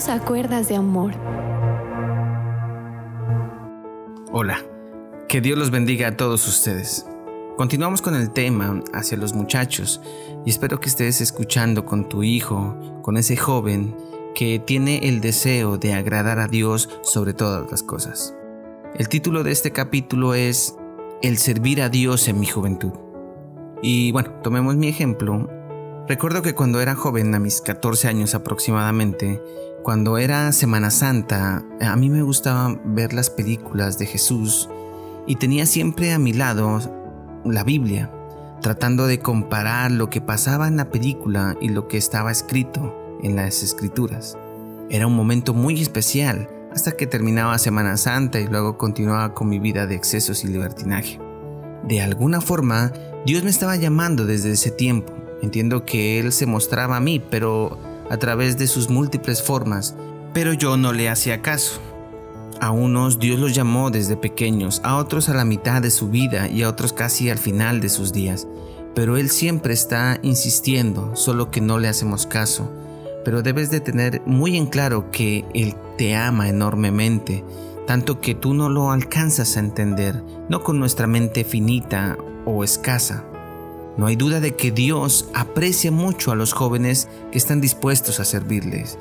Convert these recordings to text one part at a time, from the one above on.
Solo acuerdas de amor. Hola, que Dios los bendiga a todos ustedes. Continuamos con el tema hacia los muchachos y espero que estés escuchando con tu hijo, con ese joven que tiene el deseo de agradar a Dios sobre todas las cosas. El título de este capítulo es El servir a Dios en mi juventud. Y bueno, tomemos mi ejemplo. Recuerdo que cuando era joven, a mis 14 años aproximadamente, cuando era Semana Santa, a mí me gustaba ver las películas de Jesús y tenía siempre a mi lado la Biblia, tratando de comparar lo que pasaba en la película y lo que estaba escrito en las escrituras. Era un momento muy especial hasta que terminaba Semana Santa y luego continuaba con mi vida de excesos y libertinaje. De alguna forma, Dios me estaba llamando desde ese tiempo. Entiendo que Él se mostraba a mí, pero a través de sus múltiples formas, pero yo no le hacía caso. A unos Dios los llamó desde pequeños, a otros a la mitad de su vida y a otros casi al final de sus días. Pero Él siempre está insistiendo, solo que no le hacemos caso pero debes de tener muy en claro que Él te ama enormemente, tanto que tú no lo alcanzas a entender, no con nuestra mente finita o escasa. No hay duda de que Dios aprecia mucho a los jóvenes que están dispuestos a servirles.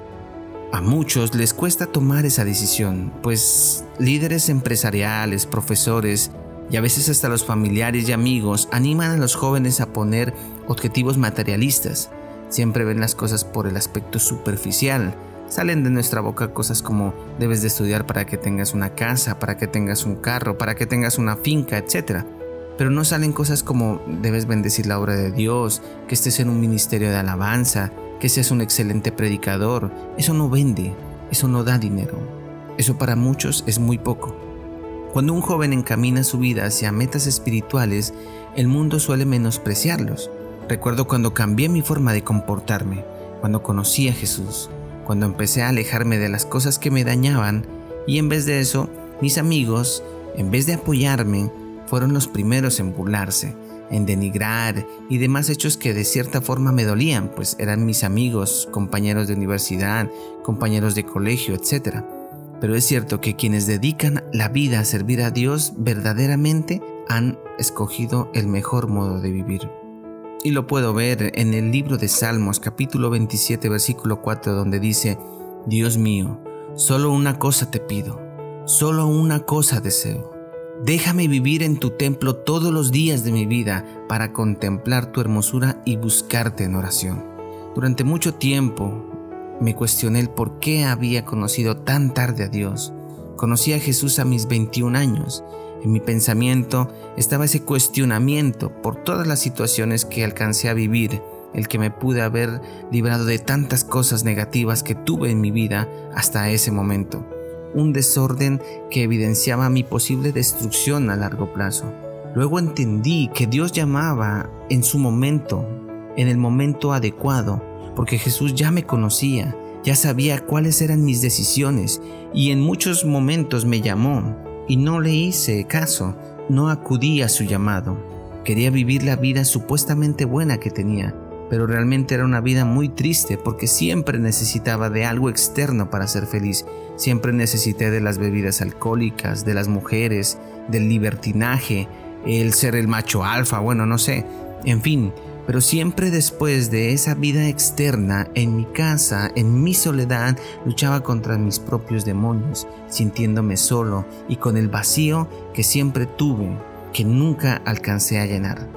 A muchos les cuesta tomar esa decisión, pues líderes empresariales, profesores y a veces hasta los familiares y amigos animan a los jóvenes a poner objetivos materialistas, Siempre ven las cosas por el aspecto superficial. Salen de nuestra boca cosas como debes de estudiar para que tengas una casa, para que tengas un carro, para que tengas una finca, etc. Pero no salen cosas como debes bendecir la obra de Dios, que estés en un ministerio de alabanza, que seas un excelente predicador. Eso no vende, eso no da dinero. Eso para muchos es muy poco. Cuando un joven encamina su vida hacia metas espirituales, el mundo suele menospreciarlos. Recuerdo cuando cambié mi forma de comportarme, cuando conocí a Jesús, cuando empecé a alejarme de las cosas que me dañaban y en vez de eso, mis amigos, en vez de apoyarme, fueron los primeros en burlarse, en denigrar y demás hechos que de cierta forma me dolían, pues eran mis amigos, compañeros de universidad, compañeros de colegio, etc. Pero es cierto que quienes dedican la vida a servir a Dios verdaderamente han escogido el mejor modo de vivir. Y lo puedo ver en el libro de Salmos capítulo 27 versículo 4 donde dice, Dios mío, solo una cosa te pido, solo una cosa deseo. Déjame vivir en tu templo todos los días de mi vida para contemplar tu hermosura y buscarte en oración. Durante mucho tiempo me cuestioné el por qué había conocido tan tarde a Dios. Conocí a Jesús a mis 21 años en mi pensamiento estaba ese cuestionamiento por todas las situaciones que alcancé a vivir, el que me pude haber librado de tantas cosas negativas que tuve en mi vida hasta ese momento. Un desorden que evidenciaba mi posible destrucción a largo plazo. Luego entendí que Dios llamaba en su momento, en el momento adecuado, porque Jesús ya me conocía, ya sabía cuáles eran mis decisiones y en muchos momentos me llamó y no le hice caso, no acudí a su llamado. Quería vivir la vida supuestamente buena que tenía, pero realmente era una vida muy triste porque siempre necesitaba de algo externo para ser feliz. Siempre necesité de las bebidas alcohólicas, de las mujeres, del libertinaje, el ser el macho alfa, bueno, no sé. En fin, pero siempre después de esa vida externa, en mi casa, en mi soledad, luchaba contra mis propios demonios, sintiéndome solo y con el vacío que siempre tuve, que nunca alcancé a llenar.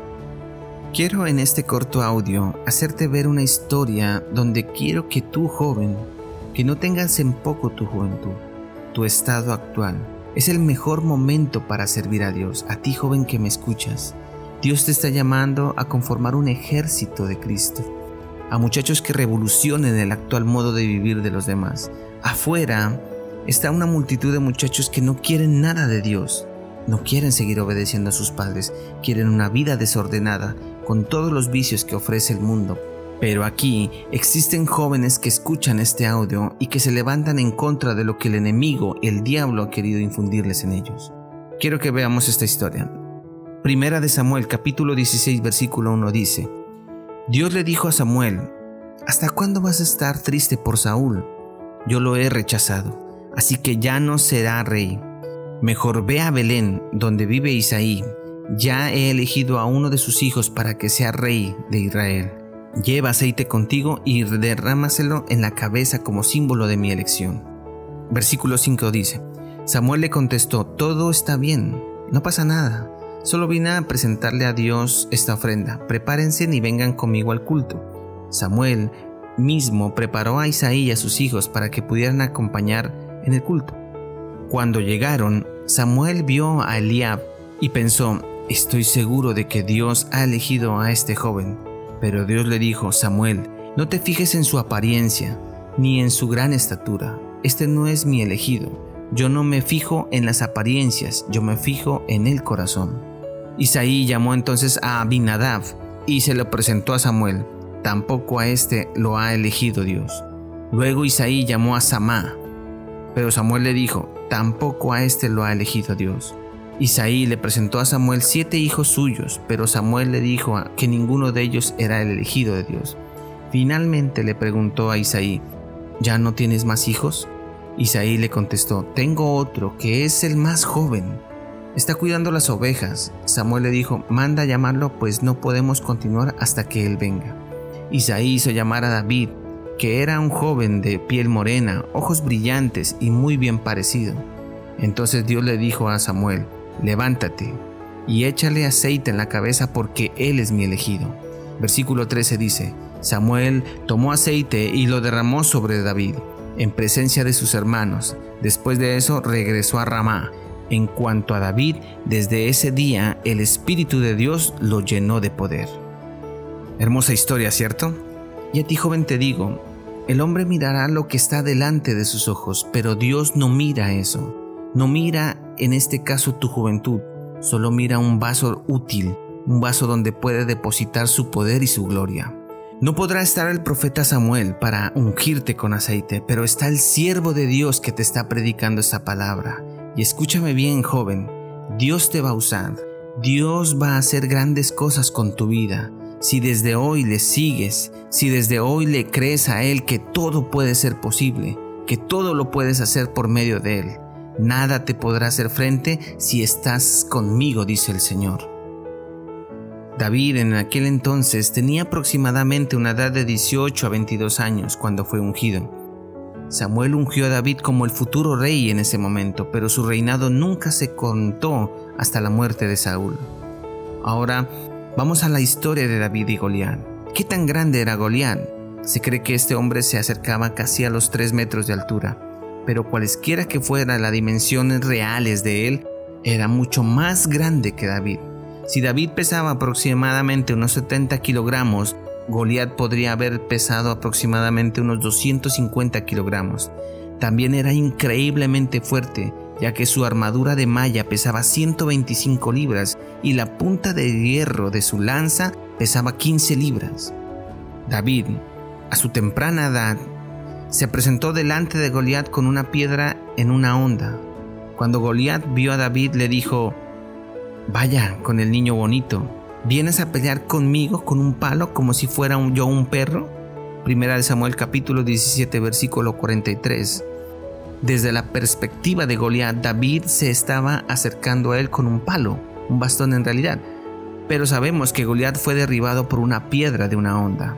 Quiero en este corto audio hacerte ver una historia donde quiero que tú, joven, que no tengas en poco tu juventud, tu estado actual, es el mejor momento para servir a Dios, a ti joven que me escuchas. Dios te está llamando a conformar un ejército de Cristo, a muchachos que revolucionen el actual modo de vivir de los demás. Afuera está una multitud de muchachos que no quieren nada de Dios, no quieren seguir obedeciendo a sus padres, quieren una vida desordenada, con todos los vicios que ofrece el mundo. Pero aquí existen jóvenes que escuchan este audio y que se levantan en contra de lo que el enemigo, el diablo, ha querido infundirles en ellos. Quiero que veamos esta historia. Primera de Samuel capítulo 16 versículo 1 dice, Dios le dijo a Samuel, ¿hasta cuándo vas a estar triste por Saúl? yo lo he rechazado, así que ya no será rey. Mejor ve a Belén, donde vive Isaí, ya he elegido a uno de sus hijos para que sea rey de Israel. Lleva aceite contigo y derrámaselo en la cabeza como símbolo de mi elección. Versículo 5 dice, Samuel le contestó, todo está bien, no pasa nada, solo vine a presentarle a Dios esta ofrenda, prepárense y vengan conmigo al culto. Samuel mismo preparó a Isaí y a sus hijos para que pudieran acompañar en el culto. Cuando llegaron, Samuel vio a Eliab y pensó, estoy seguro de que Dios ha elegido a este joven. Pero Dios le dijo, Samuel, no te fijes en su apariencia, ni en su gran estatura. Este no es mi elegido yo no me fijo en las apariencias, yo me fijo en el corazón. Isaí llamó entonces a Abinadab y se lo presentó a Samuel. Tampoco a este lo ha elegido Dios. Luego Isaí llamó a Samá, pero Samuel le dijo, tampoco a este lo ha elegido Dios. Isaí le presentó a Samuel siete hijos suyos, pero Samuel le dijo que ninguno de ellos era el elegido de Dios. Finalmente le preguntó a Isaí, ¿ya no tienes más hijos? Isaí le contestó, tengo otro que es el más joven. Está cuidando las ovejas. Samuel le dijo, manda llamarlo, pues no podemos continuar hasta que él venga. Isaí hizo llamar a David, que era un joven de piel morena, ojos brillantes y muy bien parecido. Entonces Dios le dijo a Samuel, levántate y échale aceite en la cabeza porque él es mi elegido. Versículo 13 dice, Samuel tomó aceite y lo derramó sobre David en presencia de sus hermanos. Después de eso regresó a Ramá. En cuanto a David, desde ese día el Espíritu de Dios lo llenó de poder. Hermosa historia, ¿cierto? Y a ti joven te digo, el hombre mirará lo que está delante de sus ojos, pero Dios no mira eso. No mira en este caso tu juventud, solo mira un vaso útil, un vaso donde puede depositar su poder y su gloria. No podrá estar el profeta Samuel para ungirte con aceite, pero está el siervo de Dios que te está predicando esa palabra. Y escúchame bien, joven, Dios te va a usar. Dios va a hacer grandes cosas con tu vida. Si desde hoy le sigues, si desde hoy le crees a Él que todo puede ser posible, que todo lo puedes hacer por medio de Él, nada te podrá hacer frente si estás conmigo, dice el Señor. David en aquel entonces tenía aproximadamente una edad de 18 a 22 años cuando fue ungido. Samuel ungió a David como el futuro rey en ese momento, pero su reinado nunca se contó hasta la muerte de Saúl. Ahora vamos a la historia de David y Goliat. ¿Qué tan grande era Goliat? Se cree que este hombre se acercaba casi a los 3 metros de altura, pero cualesquiera que fueran las dimensiones reales de él, era mucho más grande que David. Si David pesaba aproximadamente unos 70 kilogramos, Goliat podría haber pesado aproximadamente unos 250 kilogramos. También era increíblemente fuerte, ya que su armadura de malla pesaba 125 libras y la punta de hierro de su lanza pesaba 15 libras. David, a su temprana edad, se presentó delante de Goliat con una piedra en una onda. Cuando Goliat vio a David le dijo, Vaya, con el niño bonito. ¿Vienes a pelear conmigo con un palo como si fuera yo un perro? Primera de Samuel capítulo 17 versículo 43. Desde la perspectiva de Goliat, David se estaba acercando a él con un palo, un bastón en realidad. Pero sabemos que Goliat fue derribado por una piedra de una onda.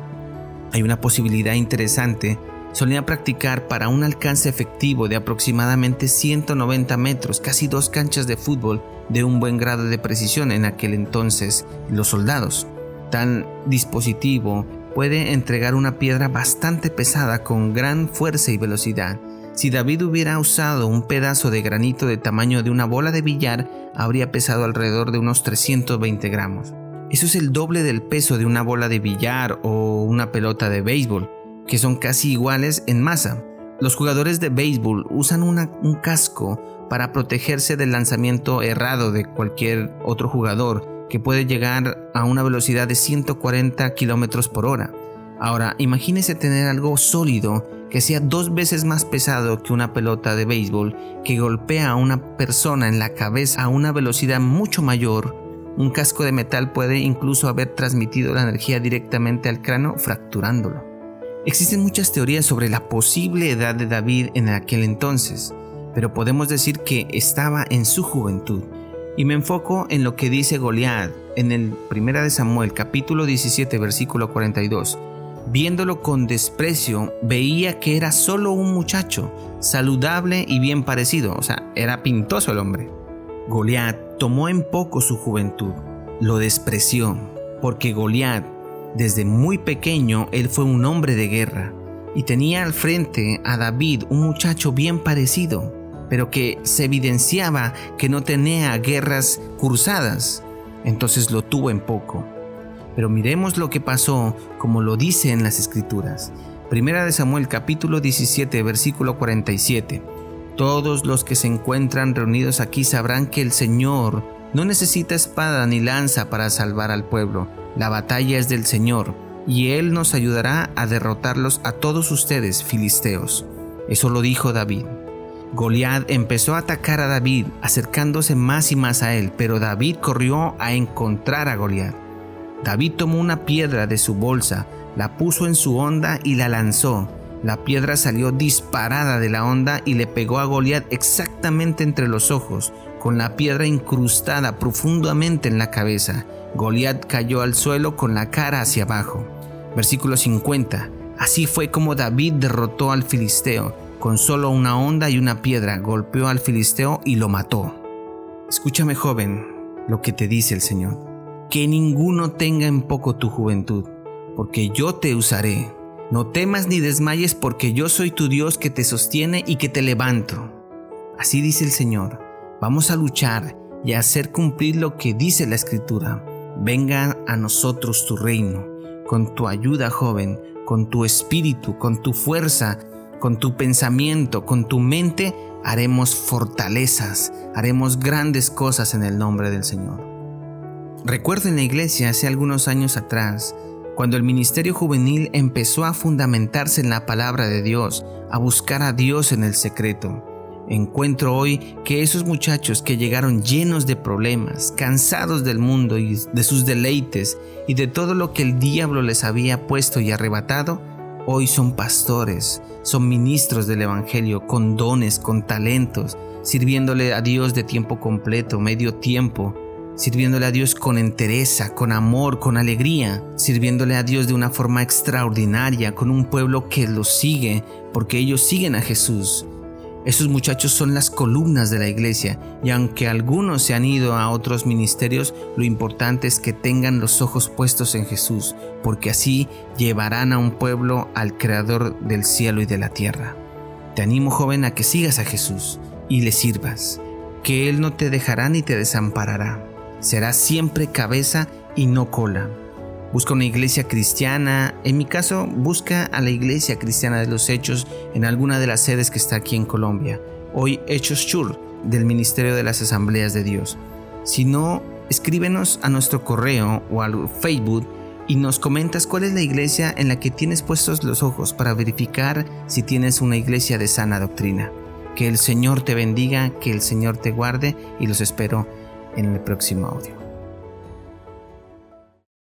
Hay una posibilidad interesante. Solía practicar para un alcance efectivo de aproximadamente 190 metros, casi dos canchas de fútbol, de un buen grado de precisión en aquel entonces los soldados. Tal dispositivo puede entregar una piedra bastante pesada con gran fuerza y velocidad. Si David hubiera usado un pedazo de granito de tamaño de una bola de billar, habría pesado alrededor de unos 320 gramos. Eso es el doble del peso de una bola de billar o una pelota de béisbol, que son casi iguales en masa. Los jugadores de béisbol usan un casco para protegerse del lanzamiento errado de cualquier otro jugador que puede llegar a una velocidad de 140 km por hora. Ahora, imagínese tener algo sólido que sea dos veces más pesado que una pelota de béisbol que golpea a una persona en la cabeza a una velocidad mucho mayor. Un casco de metal puede incluso haber transmitido la energía directamente al cráneo fracturándolo. Existen muchas teorías sobre la posible edad de David en aquel entonces, pero podemos decir que estaba en su juventud. Y me enfoco en lo que dice Goliat en el 1 de Samuel capítulo 17 versículo 42. Viéndolo con desprecio, veía que era solo un muchacho, saludable y bien parecido, o sea, era pintoso el hombre. Goliat tomó en poco su juventud, lo despreció, porque Goliat desde muy pequeño él fue un hombre de guerra y tenía al frente a David un muchacho bien parecido, pero que se evidenciaba que no tenía guerras cursadas, entonces lo tuvo en poco. Pero miremos lo que pasó como lo dice en las escrituras. Primera de Samuel capítulo 17 versículo 47. Todos los que se encuentran reunidos aquí sabrán que el Señor no necesita espada ni lanza para salvar al pueblo la batalla es del Señor, y Él nos ayudará a derrotarlos a todos ustedes, filisteos. Eso lo dijo David. Goliat empezó a atacar a David, acercándose más y más a él, pero David corrió a encontrar a Goliat. David tomó una piedra de su bolsa, la puso en su onda y la lanzó. La piedra salió disparada de la onda y le pegó a Goliat exactamente entre los ojos, con la piedra incrustada profundamente en la cabeza. Goliat cayó al suelo con la cara hacia abajo. Versículo 50. Así fue como David derrotó al filisteo. Con solo una onda y una piedra golpeó al filisteo y lo mató. Escúchame joven lo que te dice el Señor. Que ninguno tenga en poco tu juventud, porque yo te usaré. No temas ni desmayes porque yo soy tu Dios que te sostiene y que te levanto. Así dice el Señor. Vamos a luchar y a hacer cumplir lo que dice la Escritura. Venga a nosotros tu reino, con tu ayuda joven, con tu espíritu, con tu fuerza, con tu pensamiento, con tu mente, haremos fortalezas, haremos grandes cosas en el nombre del Señor. Recuerdo en la iglesia hace algunos años atrás, cuando el ministerio juvenil empezó a fundamentarse en la palabra de Dios, a buscar a Dios en el secreto. Encuentro hoy que esos muchachos que llegaron llenos de problemas, cansados del mundo y de sus deleites y de todo lo que el diablo les había puesto y arrebatado, hoy son pastores, son ministros del Evangelio con dones, con talentos, sirviéndole a Dios de tiempo completo, medio tiempo, sirviéndole a Dios con entereza, con amor, con alegría, sirviéndole a Dios de una forma extraordinaria, con un pueblo que los sigue, porque ellos siguen a Jesús esos muchachos son las columnas de la iglesia y aunque algunos se han ido a otros ministerios, lo importante es que tengan los ojos puestos en Jesús, porque así llevarán a un pueblo al Creador del cielo y de la tierra. Te animo joven a que sigas a Jesús y le sirvas, que Él no te dejará ni te desamparará. Será siempre cabeza y no cola busca una iglesia cristiana. En mi caso, busca a la iglesia cristiana de los Hechos en alguna de las sedes que está aquí en Colombia. Hoy Hechos Chur del Ministerio de las Asambleas de Dios. Si no, escríbenos a nuestro correo o al Facebook y nos comentas cuál es la iglesia en la que tienes puestos los ojos para verificar si tienes una iglesia de sana doctrina. Que el Señor te bendiga, que el Señor te guarde y los espero en el próximo audio.